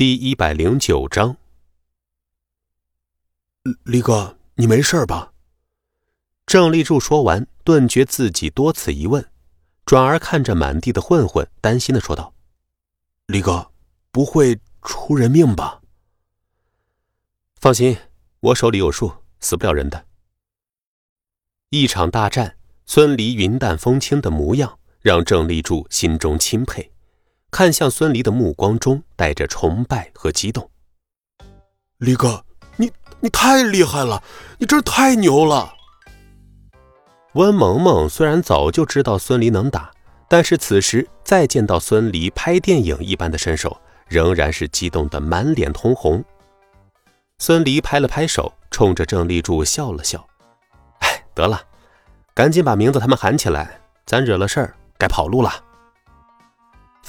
第一百零九章，李哥，你没事吧？郑立柱说完，顿觉自己多此一问，转而看着满地的混混，担心的说道：“李哥，不会出人命吧？”放心，我手里有数，死不了人的。一场大战，孙离云淡风轻的模样，让郑立柱心中钦佩。看向孙离的目光中带着崇拜和激动。离哥，你你太厉害了，你真太牛了！温萌萌虽然早就知道孙离能打，但是此时再见到孙离拍电影一般的身手，仍然是激动的满脸通红。孙离拍了拍手，冲着郑立柱笑了笑：“哎，得了，赶紧把名字他们喊起来，咱惹了事儿，该跑路了。”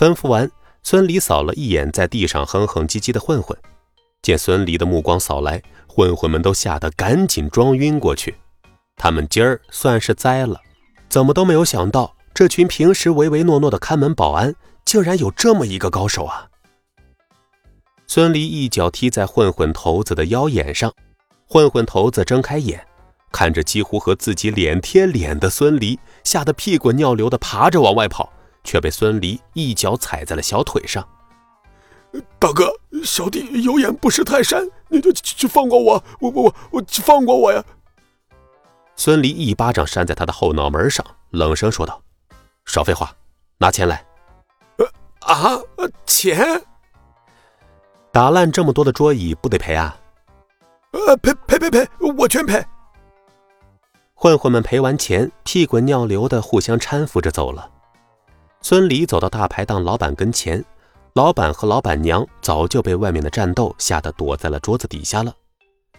吩咐完，孙离扫了一眼在地上哼哼唧唧的混混，见孙离的目光扫来，混混们都吓得赶紧装晕过去。他们今儿算是栽了，怎么都没有想到，这群平时唯唯诺诺的看门保安，竟然有这么一个高手啊！孙离一脚踢在混混头子的腰眼上，混混头子睁开眼，看着几乎和自己脸贴脸的孙离，吓得屁滚尿流的爬着往外跑。却被孙离一脚踩在了小腿上。大哥，小弟有眼不识泰山，你就去放过我，我我我我放过我呀！孙离一巴掌扇在他的后脑门上，冷声说道：“少废话，拿钱来！”呃啊，钱？打烂这么多的桌椅，不得赔啊？呃，赔赔赔赔，我全赔！混混们赔完钱，屁滚尿流的互相搀扶着走了。孙离走到大排档老板跟前，老板和老板娘早就被外面的战斗吓得躲在了桌子底下了。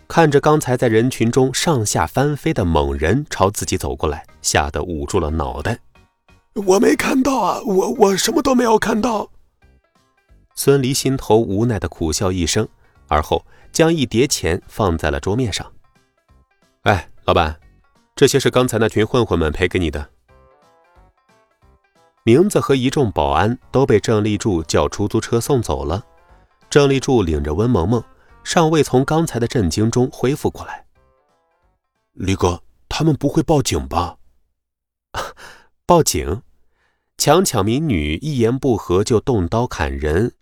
看着刚才在人群中上下翻飞的猛人朝自己走过来，吓得捂住了脑袋。我没看到啊，我我什么都没有看到。孙离心头无奈的苦笑一声，而后将一叠钱放在了桌面上。哎，老板，这些是刚才那群混混们赔给你的。名字和一众保安都被郑立柱叫出租车送走了。郑立柱领着温萌萌，尚未从刚才的震惊中恢复过来。李哥，他们不会报警吧？报警？强抢民女，一言不合就动刀砍人，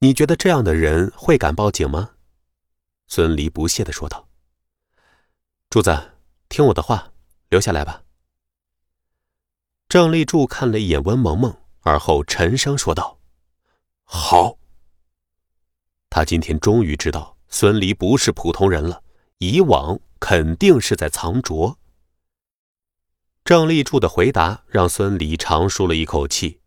你觉得这样的人会敢报警吗？孙离不屑的说道。柱子，听我的话，留下来吧。郑立柱看了一眼温萌萌，而后沉声说道：“好。”他今天终于知道孙离不是普通人了，以往肯定是在藏拙。郑立柱的回答让孙离长舒了一口气。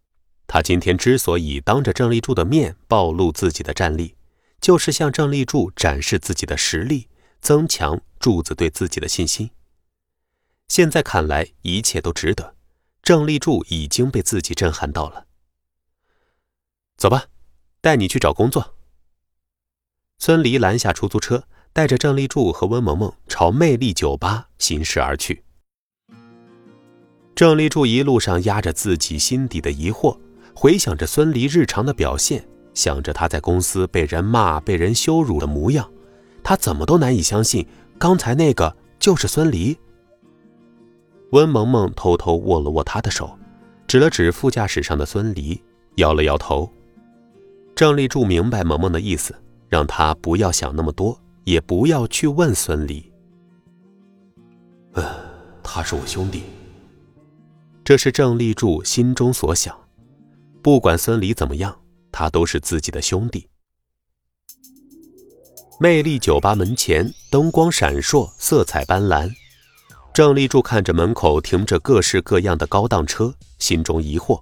他今天之所以当着郑立柱的面暴露自己的战力，就是向郑立柱展示自己的实力，增强柱子对自己的信心。现在看来，一切都值得。郑立柱已经被自己震撼到了。走吧，带你去找工作。孙离拦下出租车，带着郑立柱和温萌萌朝魅力酒吧行驶而去。郑立柱一路上压着自己心底的疑惑，回想着孙离日常的表现，想着他在公司被人骂、被人羞辱的模样，他怎么都难以相信刚才那个就是孙离。温萌萌偷偷握了握他的手，指了指副驾驶上的孙离，摇了摇头。郑立柱明白萌萌的意思，让他不要想那么多，也不要去问孙离。嗯，他是我兄弟。这是郑立柱心中所想。不管孙离怎么样，他都是自己的兄弟。魅力酒吧门前灯光闪烁，色彩斑斓。郑立柱看着门口停着各式各样的高档车，心中疑惑：“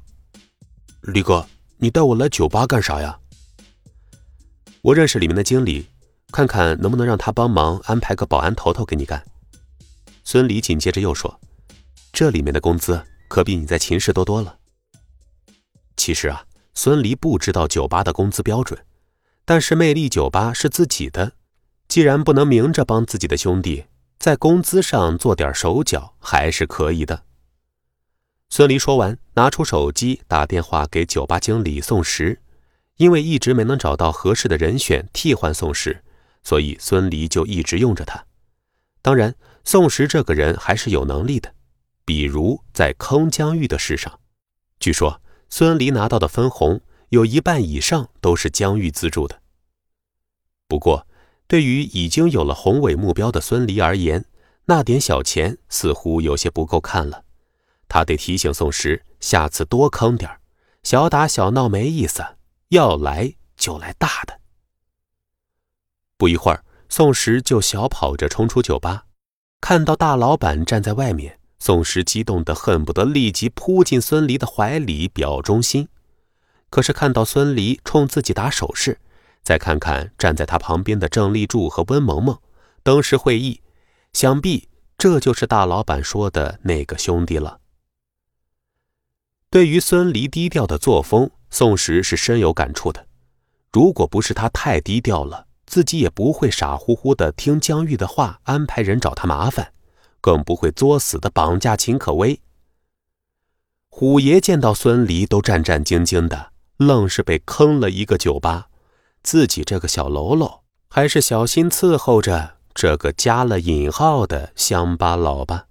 李哥，你带我来酒吧干啥呀？”“我认识里面的经理，看看能不能让他帮忙安排个保安头头给你干。”孙离紧接着又说：“这里面的工资可比你在秦氏多多了。”其实啊，孙离不知道酒吧的工资标准，但是魅力酒吧是自己的，既然不能明着帮自己的兄弟。在工资上做点手脚还是可以的。孙离说完，拿出手机打电话给酒吧经理宋石，因为一直没能找到合适的人选替换宋石，所以孙离就一直用着他。当然，宋石这个人还是有能力的，比如在坑江玉的事上，据说孙离拿到的分红有一半以上都是江玉资助的。不过，对于已经有了宏伟目标的孙离而言，那点小钱似乎有些不够看了。他得提醒宋石，下次多坑点小打小闹没意思，要来就来大的。不一会儿，宋石就小跑着冲出酒吧，看到大老板站在外面，宋石激动的恨不得立即扑进孙离的怀里表忠心。可是看到孙离冲自己打手势。再看看站在他旁边的郑立柱和温萌萌，登时会意，想必这就是大老板说的那个兄弟了。对于孙离低调的作风，宋石是深有感触的。如果不是他太低调了，自己也不会傻乎乎的听江玉的话，安排人找他麻烦，更不会作死的绑架秦可薇。虎爷见到孙离都战战兢兢的，愣是被坑了一个酒吧。自己这个小喽啰，还是小心伺候着这个加了引号的乡巴佬吧。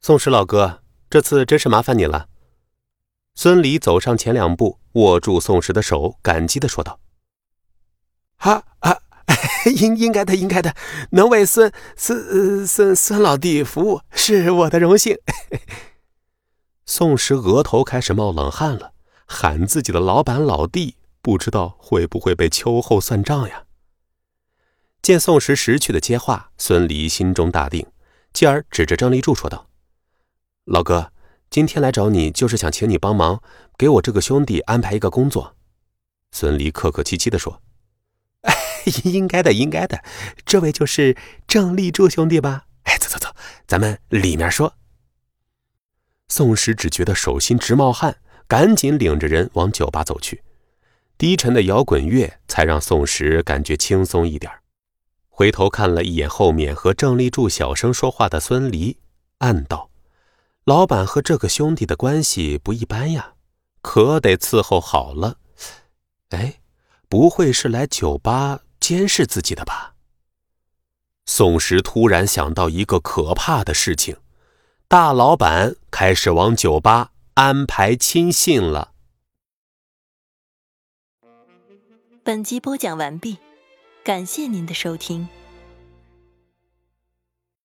宋石老哥，这次真是麻烦你了。孙离走上前两步，握住宋石的手，感激的说道：“啊啊，应应该的，应该的，能为孙孙孙孙老弟服务，是我的荣幸。”宋石额头开始冒冷汗了，喊自己的老板老弟。不知道会不会被秋后算账呀？见宋时识趣的接话，孙离心中大定，继而指着张立柱说道：“老哥，今天来找你就是想请你帮忙，给我这个兄弟安排一个工作。”孙离客客气气的说：“应该的，应该的，这位就是郑立柱兄弟吧？哎，走走走，咱们里面说。”宋时只觉得手心直冒汗，赶紧领着人往酒吧走去。低沉的摇滚乐才让宋石感觉轻松一点回头看了一眼后面和郑立柱小声说话的孙离，暗道：“老板和这个兄弟的关系不一般呀，可得伺候好了。”哎，不会是来酒吧监视自己的吧？宋石突然想到一个可怕的事情：大老板开始往酒吧安排亲信了。本集播讲完毕，感谢您的收听。